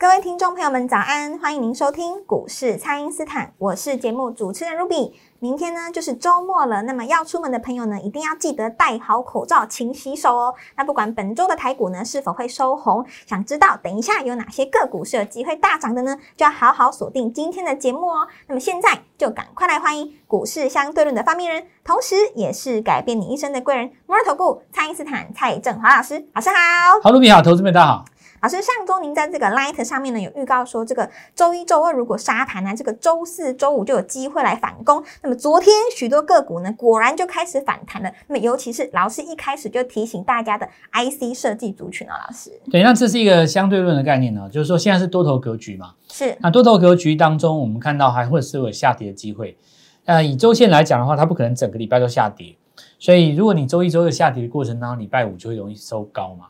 各位听众朋友们，早安！欢迎您收听股市蔡因斯坦，我是节目主持人 Ruby。明天呢就是周末了，那么要出门的朋友呢，一定要记得戴好口罩，勤洗手哦。那不管本周的台股呢是否会收红，想知道等一下有哪些个股是有机会大涨的呢？就要好好锁定今天的节目哦。那么现在就赶快来欢迎股市相对论的发明人，同时也是改变你一生的贵人——摩尔投顾蔡因斯坦蔡振华老师，老师好。好，卢比好，投资们大家好。老师，上周您在这个 Light 上面呢有预告说，这个周一、周二如果杀盘呢，这个周四周五就有机会来反攻。那么昨天许多个股呢，果然就开始反弹了。那么尤其是老师一开始就提醒大家的 IC 设计族群啊，老师。对，那这是一个相对论的概念呢，就是说现在是多头格局嘛。是。那多头格局当中，我们看到还会是有下跌的机会。呃，以周线来讲的话，它不可能整个礼拜都下跌，所以如果你周一、周二下跌的过程当中，礼拜五就会容易收高嘛。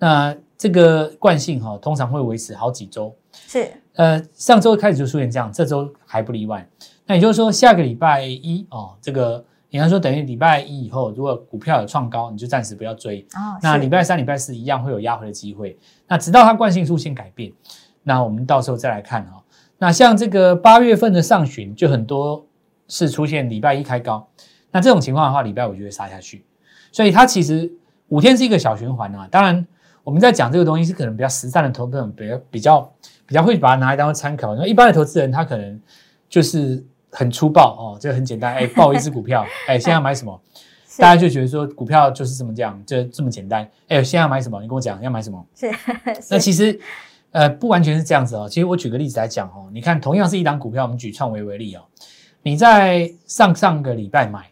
那这个惯性哈，通常会维持好几周。是，呃，上周开始就出现这样，这周还不例外。那也就是说，下个礼拜一哦，这个应该说等于礼拜一以后，如果股票有创高，你就暂时不要追。哦。那礼拜三、礼拜四一样会有压回的机会。那直到它惯性出现改变，那我们到时候再来看哦。那像这个八月份的上旬，就很多是出现礼拜一开高，那这种情况的话，礼拜五就会杀下去。所以它其实五天是一个小循环啊，当然。我们在讲这个东西是可能比较实战的投资人，比较比较比较会把它拿来当做参考。那一般的投资人，他可能就是很粗暴哦，这个很简单，哎，报一只股票，哎，现在买什么？大家就觉得说股票就是这么讲，就这么简单。哎，现在买什么？你跟我讲要买什么？是。那其实呃不完全是这样子哦。其实我举个例子来讲哦，你看同样是一档股票，我们举创维为例哦，你在上上个礼拜买，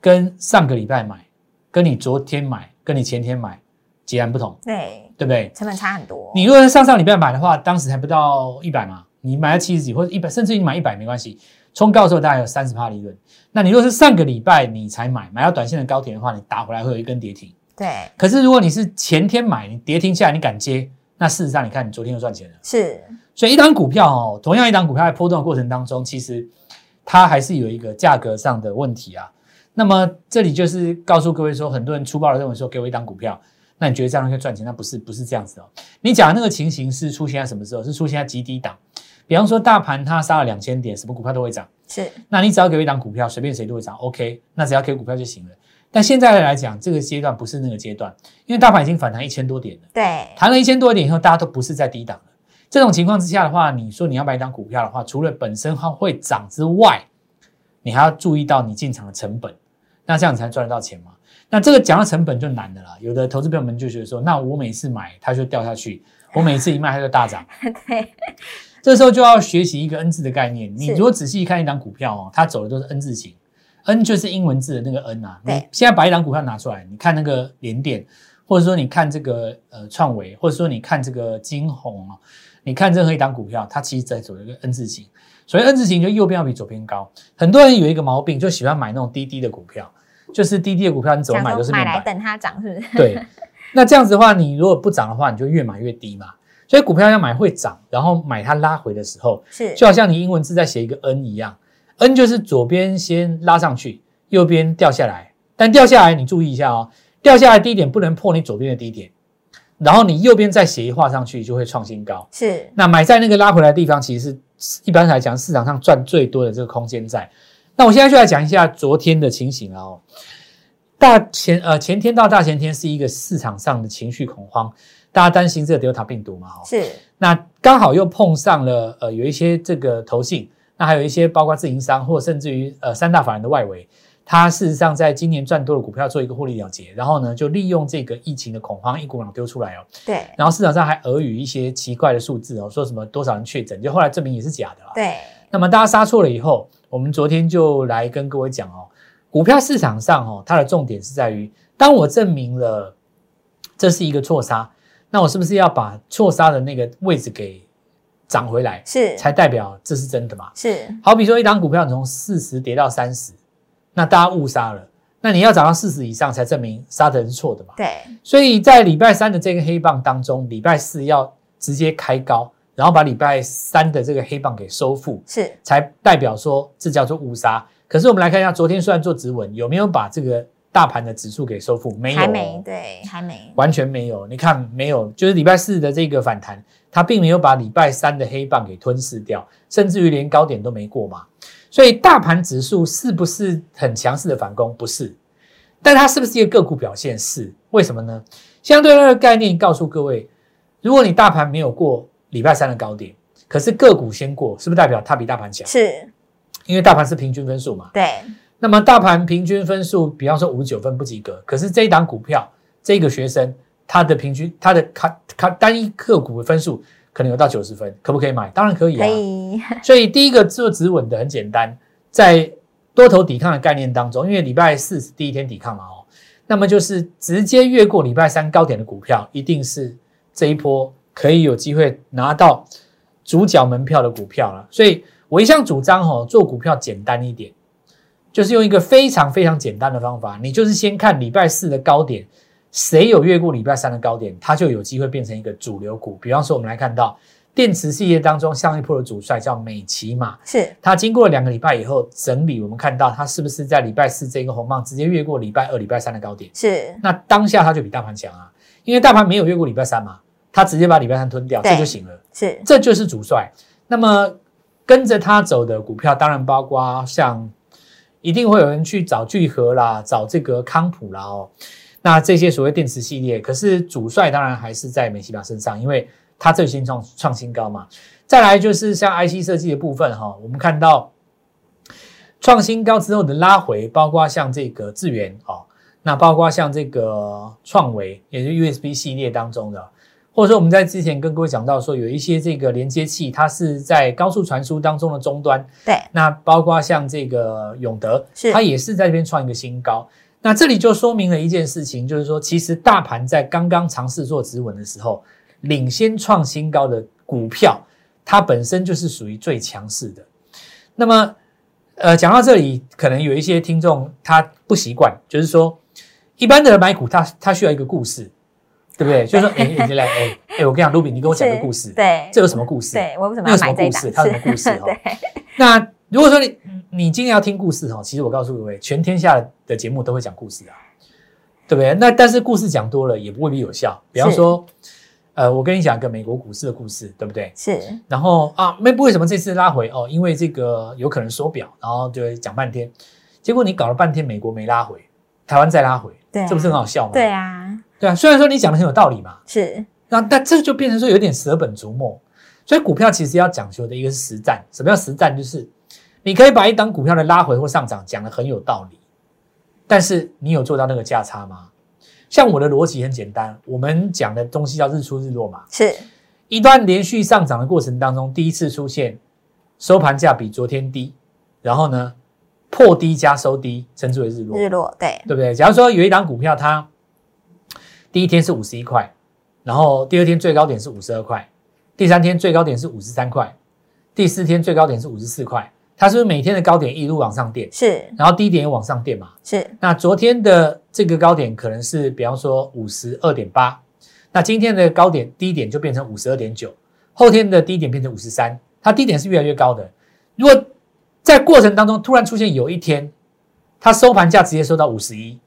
跟上个礼拜买，跟你昨天买，跟你前天买。截然不同，对对不对？成本差很多。你如果上上礼拜买的话，当时还不到一百嘛，你买了七十几或者一百，甚至你买一百没关系，冲高的时候大概有三十趴利润。那你如果是上个礼拜你才买，买到短线的高点的话，你打回来会有一根跌停。对。可是如果你是前天买，你跌停下来你敢接，那事实上你看你昨天就赚钱了。是。所以一档股票哦，同样一档股票在波动的过程当中，其实它还是有一个价格上的问题啊。那么这里就是告诉各位说，很多人粗暴的认为说，给我一档股票。那你觉得这样可以赚钱？那不是不是这样子哦。你讲的那个情形是出现在什么时候？是出现在极低档，比方说大盘它杀了两千点，什么股票都会涨。是，那你只要给一档股票，随便谁都会涨。OK，那只要给股票就行了。但现在来讲，这个阶段不是那个阶段，因为大盘已经反弹一千多点了。对，弹了一千多点以后，大家都不是在低档了。这种情况之下的话，你说你要买一档股票的话，除了本身它会涨之外，你还要注意到你进场的成本，那这样才赚得到钱嘛。那这个讲到成本就难的了，有的投资朋友们就觉得说，那我每次买它就掉下去，我每次一卖它就大涨。对，这时候就要学习一个 N 字的概念。你如果仔细看一档股票哦，它走的都是 N 字形，N 就是英文字的那个 N 啊。你现在把一档股票拿出来，你看那个联电，或者说你看这个呃创维，或者说你看这个金鸿啊，你看任何一档股票，它其实在走一个 N 字形。所以 N 字形就右边要比左边高。很多人有一个毛病，就喜欢买那种低低的股票。就是低低的股票，你怎么买都是买来等它涨，是不是？对。那这样子的话，你如果不涨的话，你就越买越低嘛。所以股票要买会涨，然后买它拉回的时候，是就好像你英文字在写一个 N 一样，N 就是左边先拉上去，右边掉下来。但掉下来你注意一下哦，掉下来低点不能破你左边的低点，然后你右边再写一画上去就会创新高。是。那买在那个拉回来的地方，其实是一般来讲市场上赚最多的这个空间在。那我现在就来讲一下昨天的情形了哦。大前呃前天到大前天是一个市场上的情绪恐慌，大家担心这个 Delta 病毒嘛？哈，是。那刚好又碰上了呃有一些这个投信，那还有一些包括自营商或甚至于呃三大法人的外围，它事实上在今年赚多的股票做一个获利了结，然后呢就利用这个疫情的恐慌一股脑丢出来哦。对。然后市场上还耳语一些奇怪的数字哦，说什么多少人确诊，就后来证明也是假的啦。对。那么大家杀错了以后。我们昨天就来跟各位讲哦，股票市场上哦，它的重点是在于，当我证明了这是一个错杀，那我是不是要把错杀的那个位置给涨回来，是才代表这是真的嘛？是，好比说一档股票从四十跌到三十，那大家误杀了，那你要涨到四十以上才证明杀的人是错的嘛？对，所以在礼拜三的这个黑棒当中，礼拜四要直接开高，然后把礼拜三的这个黑棒给收复，是才代表说这叫做误杀。可是我们来看一下，昨天虽然做指纹，有没有把这个大盘的指数给收复？没有，还没，对，还没，完全没有。你看，没有，就是礼拜四的这个反弹，它并没有把礼拜三的黑棒给吞噬掉，甚至于连高点都没过嘛。所以大盘指数是不是很强势的反攻？不是，但它是不是一个个股表现？是，为什么呢？相对论的概念告诉各位，如果你大盘没有过礼拜三的高点，可是个股先过，是不是代表它比大盘强？是。因为大盘是平均分数嘛，对。那么大盘平均分数，比方说五十九分不及格，可是这一档股票，这个学生他的平均他的卡卡单一个股的分数可能有到九十分，可不可以买？当然可以啊。可以。所以第一个做止稳的很简单，在多头抵抗的概念当中，因为礼拜四是第一天抵抗嘛哦，那么就是直接越过礼拜三高点的股票，一定是这一波可以有机会拿到主角门票的股票了。所以。我一向主张哦，做股票简单一点，就是用一个非常非常简单的方法，你就是先看礼拜四的高点，谁有越过礼拜三的高点，它就有机会变成一个主流股。比方说，我们来看到电池系列当中上一波的主帅叫美骑马，是它经过两个礼拜以后整理，我们看到它是不是在礼拜四这个红棒直接越过礼拜二、礼拜三的高点？是。那当下它就比大盘强啊，因为大盘没有越过礼拜三嘛，它直接把礼拜三吞掉，这就行了。是，这就是主帅。那么。跟着他走的股票，当然包括像一定会有人去找聚合啦，找这个康普啦哦。那这些所谓电池系列，可是主帅当然还是在美西表身上，因为它最新创创新高嘛。再来就是像 IC 设计的部分哈，我们看到创新高之后的拉回，包括像这个智源哦，那包括像这个创维，也是 USB 系列当中的。或者说我们在之前跟各位讲到说，有一些这个连接器，它是在高速传输当中的终端。对，那包括像这个永德，是它也是在这边创一个新高。那这里就说明了一件事情，就是说，其实大盘在刚刚尝试做止稳的时候，领先创新高的股票，它本身就是属于最强势的。那么，呃，讲到这里，可能有一些听众他不习惯，就是说，一般的买股，他他需要一个故事。对不对？就是说，哎，你来，哎，哎，我跟你讲，卢比，你跟我讲个故事。对，这有什么故事？对我为什么要买这故事？它什么故事？对。那如果说你你今天要听故事哈，其实我告诉各位，全天下的节目都会讲故事啊，对不对？那但是故事讲多了也不未必有效。比方说，呃，我跟你讲一个美国股市的故事，对不对？是。然后啊，没为什么这次拉回哦？因为这个有可能缩表，然后就讲半天，结果你搞了半天，美国没拉回，台湾再拉回，对，这不是很好笑吗？对啊。对啊，虽然说你讲的很有道理嘛，是，那但这就变成说有点舍本逐末，所以股票其实要讲究的一个是实战。什么叫实战？就是你可以把一档股票的拉回或上涨讲的很有道理，但是你有做到那个价差吗？像我的逻辑很简单，我们讲的东西叫日出日落嘛，是一段连续上涨的过程当中，第一次出现收盘价比昨天低，然后呢破低加收低，称之为日落。日落，对，对不对？假如说有一档股票它。第一天是五十一块，然后第二天最高点是五十二块，第三天最高点是五十三块，第四天最高点是五十四块。它是不是每天的高点一路往上垫？是，然后低点也往上垫嘛？是。那昨天的这个高点可能是，比方说五十二点八，那今天的高点低点就变成五十二点九，后天的低点变成五十三，它低点是越来越高的。如果在过程当中突然出现有一天，它收盘价直接收到五十一。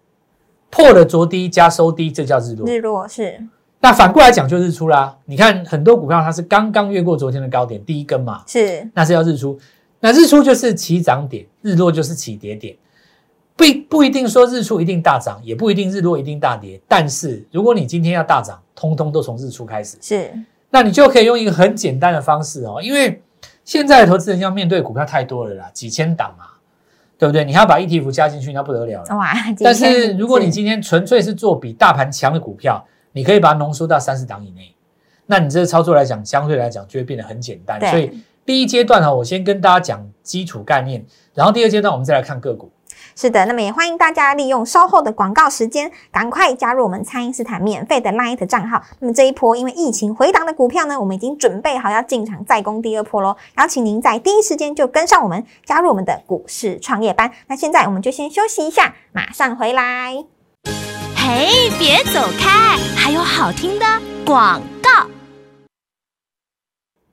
破了昨低加收低，这叫日落。日落是。那反过来讲就日出啦。你看很多股票它是刚刚越过昨天的高点，第一根嘛，是，那是要日出。那日出就是起涨点，日落就是起跌点。不不一定说日出一定大涨，也不一定日落一定大跌。但是如果你今天要大涨，通通都从日出开始。是。那你就可以用一个很简单的方式哦，因为现在的投资人要面对股票太多了啦，几千档嘛。对不对？你还要把 ETF 加进去，那不得了了。哇！但是如果你今天纯粹是做比大盘强的股票，你可以把它浓缩到三十档以内，那你这个操作来讲，相对来讲就会变得很简单。所以第一阶段哈，我先跟大家讲基础概念，然后第二阶段我们再来看个股。是的，那么也欢迎大家利用稍后的广告时间，赶快加入我们蔡因斯坦免费的 Light 账号。那么这一波因为疫情回档的股票呢，我们已经准备好要进场再攻第二波喽。邀请您在第一时间就跟上我们，加入我们的股市创业班。那现在我们就先休息一下，马上回来。嘿，别走开，还有好听的广。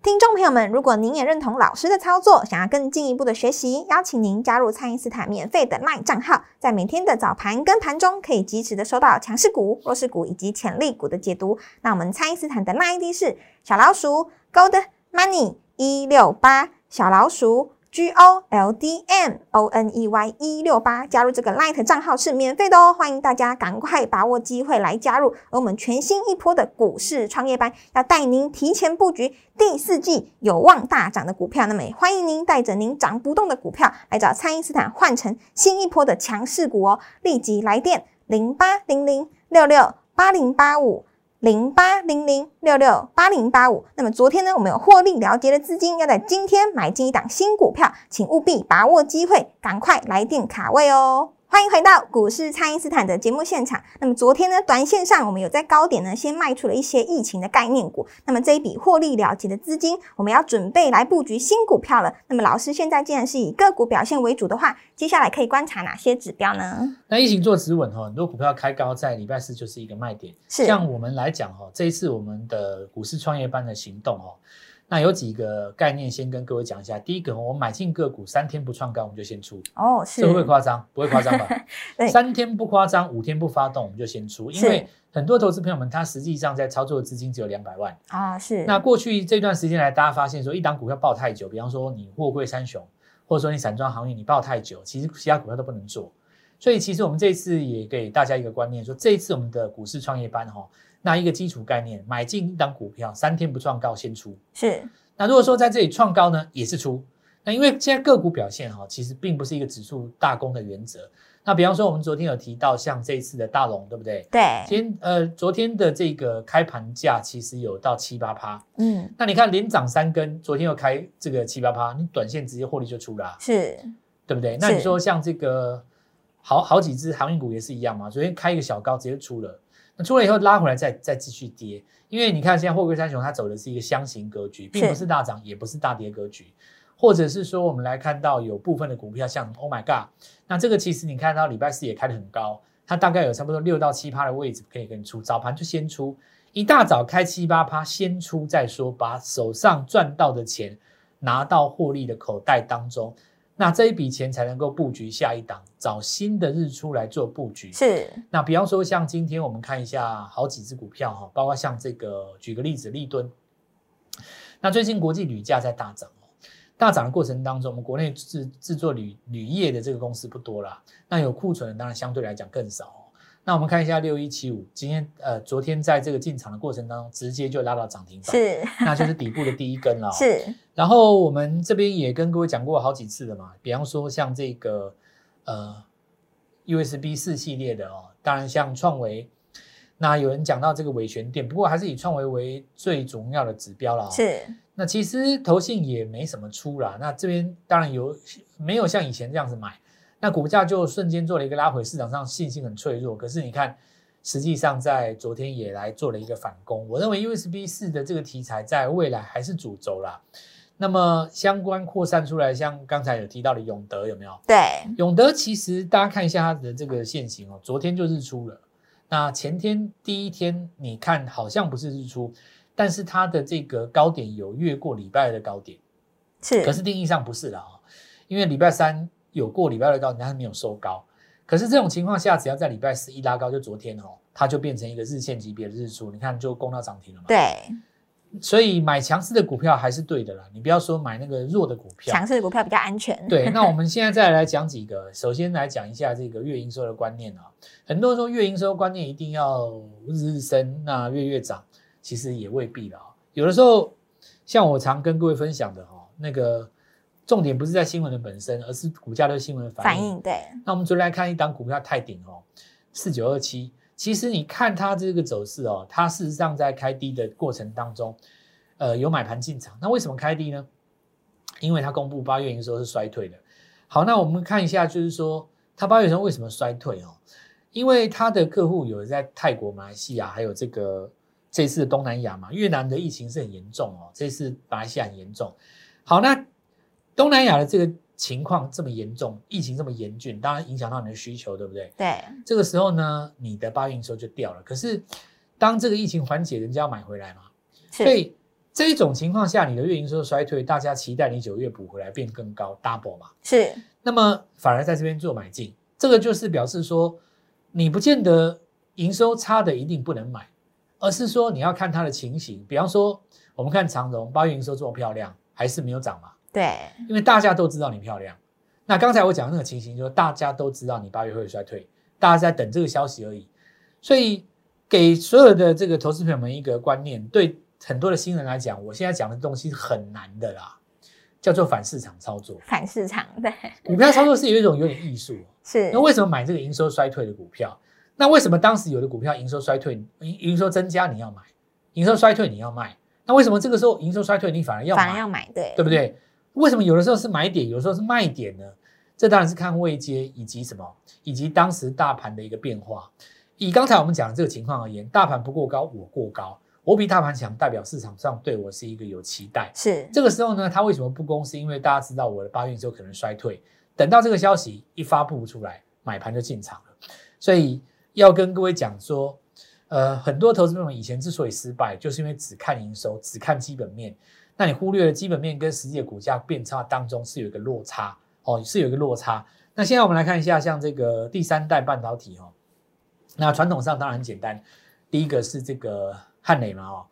听众朋友们，如果您也认同老师的操作，想要更进一步的学习，邀请您加入蔡因斯坦免费的 LINE 账号，在每天的早盘跟盘中，可以及时的收到强势股、弱势股以及潜力股的解读。那我们蔡因斯坦的 LINE ID 是小老鼠 Gold Money 一六八，小老鼠。G O L D M O N E Y 一六八加入这个 Light 账号是免费的哦，欢迎大家赶快把握机会来加入。而我们全新一波的股市创业班，要带您提前布局第四季有望大涨的股票。那么也，欢迎您带着您涨不动的股票来找蔡因斯坦换成新一波的强势股哦，立即来电零八零零六六八零八五。零八零零六六八零八五。那么昨天呢，我们有获利了结的资金，要在今天买进一档新股票，请务必把握机会，赶快来定卡位哦。欢迎回到股市，蔡因斯坦的节目现场。那么昨天呢，短线上我们有在高点呢，先卖出了一些疫情的概念股。那么这一笔获利了结的资金，我们要准备来布局新股票了。那么老师现在既然是以个股表现为主的话，接下来可以观察哪些指标呢？那疫情做止稳哈，很多股票开高，在礼拜四就是一个卖点。是像我们来讲哈，这一次我们的股市创业班的行动哦。那有几个概念，先跟各位讲一下。第一个，我们买进个股三天不创高，我们就先出。哦，是。这会不会夸张？不会夸张吧？三天不夸张，五天不发动，我们就先出。因为很多投资朋友们，他实际上在操作的资金只有两百万啊。是。那过去这段时间来，大家发现说，一档股票抱太久，比方说你货柜三雄，或者说你散装行业，你抱太久，其实其他股票都不能做。所以，其实我们这次也给大家一个观念，说这一次我们的股市创业班哈，那一个基础概念，买进一档股票，三天不创高先出。是。那如果说在这里创高呢，也是出。那因为现在个股表现哈，其实并不是一个指数大攻的原则。那比方说，我们昨天有提到像这一次的大龙，对不对？对。今天呃，昨天的这个开盘价其实有到七八趴。嗯。那你看连涨三根，昨天又开这个七八趴，你短线直接获利就出了，是，对不对？那你说像这个好好几只航运股也是一样嘛？昨天开一个小高，直接出了。出了以后拉回来再再继续跌，因为你看现在货柜三雄它走的是一个箱型格局，并不是大涨也不是大跌格局，或者是说我们来看到有部分的股票像 Oh my God，那这个其实你看到礼拜四也开得很高，它大概有差不多六到七趴的位置可以给你出，早盘就先出，一大早开七八趴先出再说，把手上赚到的钱拿到获利的口袋当中。那这一笔钱才能够布局下一档，找新的日出来做布局。是。那比方说，像今天我们看一下好几只股票哈，包括像这个，举个例子，立敦。那最近国际铝价在大涨哦，大涨的过程当中，我们国内制制作铝铝业的这个公司不多啦，那有库存的当然相对来讲更少。那我们看一下六一七五，今天呃，昨天在这个进场的过程当中，直接就拉到涨停板，是，那就是底部的第一根了。是，然后我们这边也跟各位讲过好几次了嘛，比方说像这个呃 USB 四系列的哦，当然像创维，那有人讲到这个尾旋电，不过还是以创维为最重要的指标了。是，那其实投信也没什么出啦，那这边当然有没有像以前这样子买。那股价就瞬间做了一个拉回，市场上信心很脆弱。可是你看，实际上在昨天也来做了一个反攻。我认为 USB 四的这个题材在未来还是主轴啦。那么相关扩散出来，像刚才有提到的永德有没有？对，永德其实大家看一下它的这个线型哦，昨天就日出了。那前天第一天你看好像不是日出，但是它的这个高点有越过礼拜的高点，是。可是定义上不是了啊，因为礼拜三。有过礼拜二高，但是没有收高。可是这种情况下，只要在礼拜四一拉高，就昨天哦，它就变成一个日线级别的日出。你看，就攻到涨停了嘛？对。所以买强势的股票还是对的啦。你不要说买那个弱的股票，强势的股票比较安全。对。那我们 现在再来讲几个，首先来讲一下这个月营收的观念啊。很多人说月营收观念一定要日日升，那月月涨，其实也未必了啊。有的时候，像我常跟各位分享的哈，那个。重点不是在新闻的本身，而是股价对新闻的反应。反应对。那我们昨天来看一档股票泰鼎哦，四九二七。其实你看它这个走势哦，它事实上在开低的过程当中，呃，有买盘进场。那为什么开低呢？因为它公布八月营收是衰退的。好，那我们看一下，就是说它八月营收为什么衰退哦？因为它的客户有在泰国、马来西亚，还有这个这次东南亚嘛，越南的疫情是很严重哦，这次马来西亚很严重。好，那东南亚的这个情况这么严重，疫情这么严峻，当然影响到你的需求，对不对？对。这个时候呢，你的八月营收就掉了。可是当这个疫情缓解，人家要买回来嘛，所以这一种情况下，你的月营收衰退，大家期待你九月补回来变更高，double 嘛。是。那么反而在这边做买进，这个就是表示说，你不见得营收差的一定不能买，而是说你要看它的情形。比方说，我们看长荣八月营收这么漂亮，还是没有涨嘛？对，因为大家都知道你漂亮。那刚才我讲的那个情形，就是大家都知道你八月会衰退，大家在等这个消息而已。所以给所有的这个投资朋友们一个观念，对很多的新人来讲，我现在讲的东西是很难的啦。叫做反市场操作，反市场对股票操作是有一种有点艺术，是那为什么买这个营收衰退的股票？那为什么当时有的股票营收衰退，营营收增加你要买，营收衰退你要卖？那为什么这个时候营收衰退你反而要反而要买？对对不对？为什么有的时候是买点，有的时候是卖点呢？这当然是看位阶以及什么，以及当时大盘的一个变化。以刚才我们讲的这个情况而言，大盘不过高，我过高。我比大盘强，代表市场上对我是一个有期待。是这个时候呢，他为什么不攻？是因为大家知道我的八月之后可能衰退，等到这个消息一发布出来，买盘就进场了。所以要跟各位讲说，呃，很多投资朋友以前之所以失败，就是因为只看营收，只看基本面，那你忽略了基本面跟实际的股价变差当中是有一个落差哦，是有一个落差。那现在我们来看一下，像这个第三代半导体哦，那传统上当然很简单，第一个是这个。汉磊嘛，哦，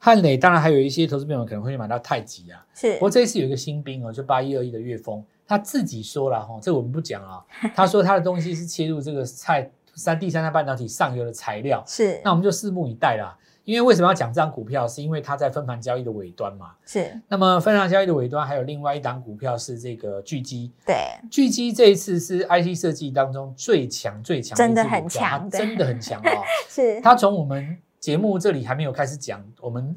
汉磊当然还有一些投资朋友可能会买到太极啊，是。不过这一次有一个新兵哦，就八一二一的岳峰，他自己说了哈，这我们不讲啊，他说他的东西是切入这个菜三第三代半导体上游的材料，是。那我们就拭目以待啦。因为为什么要讲这张股票？是因为它在分盘交易的尾端嘛，是。那么分盘交易的尾端还有另外一档股票是这个巨基，对，巨基这一次是 IC 设计当中最强最强，真的很强，真的很强哦，是。它从我们。节目这里还没有开始讲，我们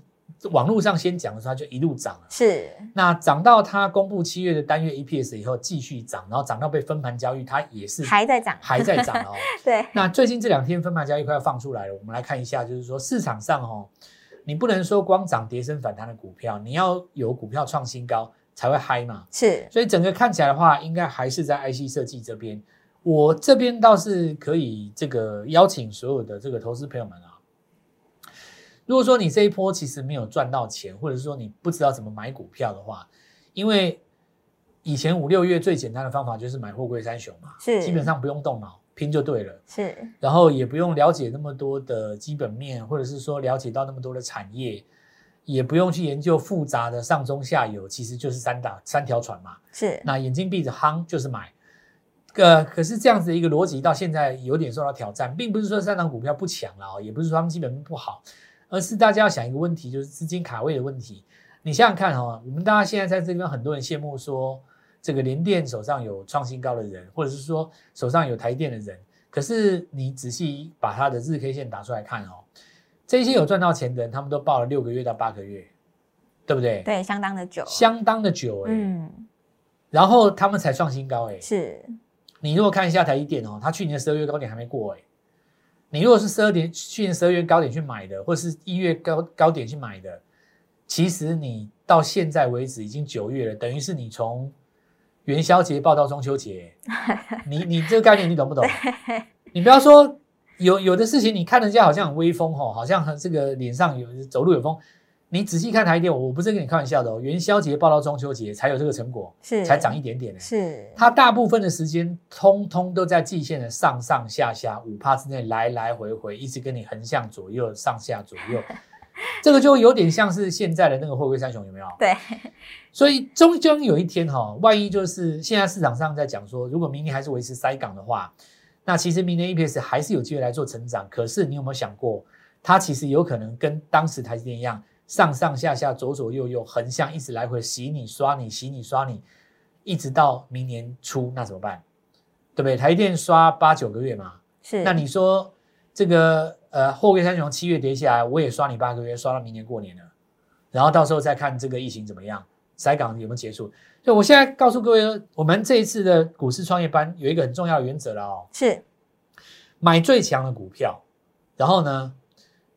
网络上先讲的时候，它就一路涨了。是，那涨到它公布七月的单月 EPS 以后，继续涨，然后涨到被分盘交易，它也是还在涨，还在涨哦。对。那最近这两天分盘交易快要放出来了，我们来看一下，就是说市场上哦，你不能说光涨跌升反弹的股票，你要有股票创新高才会嗨嘛。是。所以整个看起来的话，应该还是在 IC 设计这边。我这边倒是可以这个邀请所有的这个投资朋友们啊。如果说你这一波其实没有赚到钱，或者是说你不知道怎么买股票的话，因为以前五六月最简单的方法就是买货柜三雄嘛，是基本上不用动脑拼就对了，是，然后也不用了解那么多的基本面，或者是说了解到那么多的产业，也不用去研究复杂的上中下游，其实就是三打三条船嘛，是，那眼睛闭着夯就是买，呃，可是这样子的一个逻辑到现在有点受到挑战，并不是说三档股票不强了，也不是说他们基本面不好。而是大家要想一个问题，就是资金卡位的问题。你想想看哈，我们大家现在在这边，很多人羡慕说，这个联电手上有创新高的人，或者是说手上有台电的人。可是你仔细把他的日 K 线打出来看哦，这些有赚到钱的人，他们都报了六个月到八个月，对不对？对，相当的久，相当的久哎。嗯。然后他们才创新高哎。是。你如果看一下台积电哦，它去年的十二月高点还没过哎。你如果是十二点去年十二月高点去买的，或者是一月高高点去买的，其实你到现在为止已经九月了，等于是你从元宵节报到中秋节，你你这个概念你懂不懂？你不要说有有的事情，你看人家好像很威风哦，好像这个脸上有走路有风。你仔细看台电，我不是跟你开玩笑的哦。元宵节报到中秋节才有这个成果，是才涨一点点呢。是它大部分的时间通通都在季线的上上下下五帕之内来来回回，一直跟你横向左右上下左右，这个就有点像是现在的那个货柜三雄有没有？对。所以终将有一天哈，万一就是现在市场上在讲说，如果明年还是维持塞港的话，那其实明年 EPS 还是有机会来做成长。可是你有没有想过，它其实有可能跟当时台积电一样？上上下下左左右右横向一直来回洗你刷你洗你刷你，一直到明年初那怎么办？对不对？台电刷八九个月嘛，是。那你说这个呃货柜三雄七月跌下来，我也刷你八个月，刷到明年过年了，然后到时候再看这个疫情怎么样，塞港有没有结束？所以我现在告诉各位，我们这一次的股市创业班有一个很重要的原则了哦，是买最强的股票，然后呢，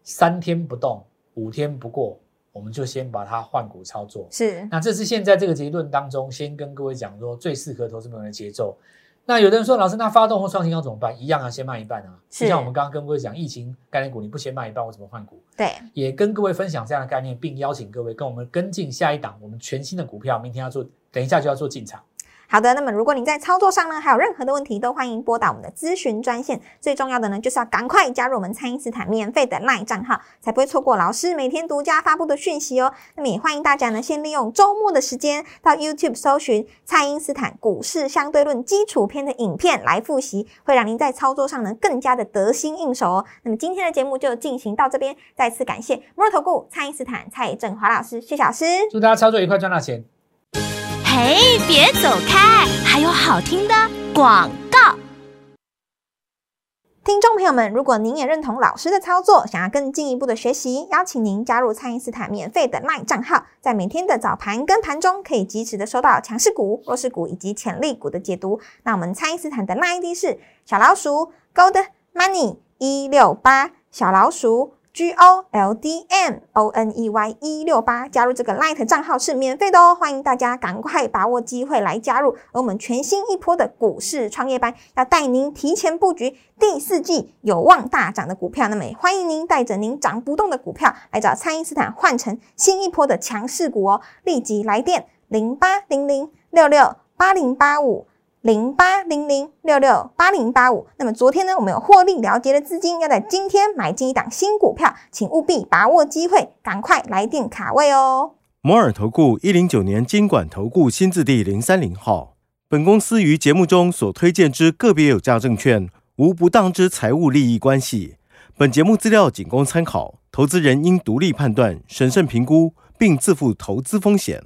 三天不动，五天不过，我们就先把它换股操作。是，那这是现在这个结论当中，先跟各位讲说最适合投资朋友的节奏。那有的人说，老师，那发动或创新要怎么办？一样啊，先卖一半啊。就像我们刚刚跟各位讲，疫情概念股你不先卖一半，我怎么换股？对，也跟各位分享这样的概念，并邀请各位跟我们跟进下一档我们全新的股票，明天要做，等一下就要做进场。好的，那么如果你在操作上呢，还有任何的问题，都欢迎拨打我们的咨询专线。最重要的呢，就是要赶快加入我们蔡因斯坦免费的 LINE 账号，才不会错过老师每天独家发布的讯息哦。那么也欢迎大家呢，先利用周末的时间到 YouTube 搜寻蔡因斯坦股市相对论基础篇的影片来复习，会让您在操作上呢更加的得心应手哦。那么今天的节目就进行到这边，再次感谢摩尔投顾蔡因斯坦蔡振华老师谢老师，祝大家操作愉快，赚到钱。哎，别走开！还有好听的广告。听众朋友们，如果您也认同老师的操作，想要更进一步的学习，邀请您加入蔡因斯坦免费的 LINE 账号，在每天的早盘跟盘中，可以及时的收到强势股、弱势股以及潜力股的解读。那我们蔡因斯坦的 LINE ID 是小老鼠 Gold Money 一六八小老鼠。G O L D M O N E Y 一六八加入这个 Light 账号是免费的哦，欢迎大家赶快把握机会来加入。而我们全新一波的股市创业班，要带您提前布局第四季有望大涨的股票。那么也欢迎您带着您涨不动的股票来找蔡因斯坦换成新一波的强势股哦，立即来电零八零零六六八零八五。零八零零六六八零八五。那么昨天呢，我们有获利了结的资金，要在今天买进一档新股票，请务必把握机会，赶快来电卡位哦。摩尔投顾一零九年经管投顾新字第零三零号。本公司于节目中所推荐之个别有价证券，无不当之财务利益关系。本节目资料仅供参考，投资人应独立判断、审慎评估，并自负投资风险。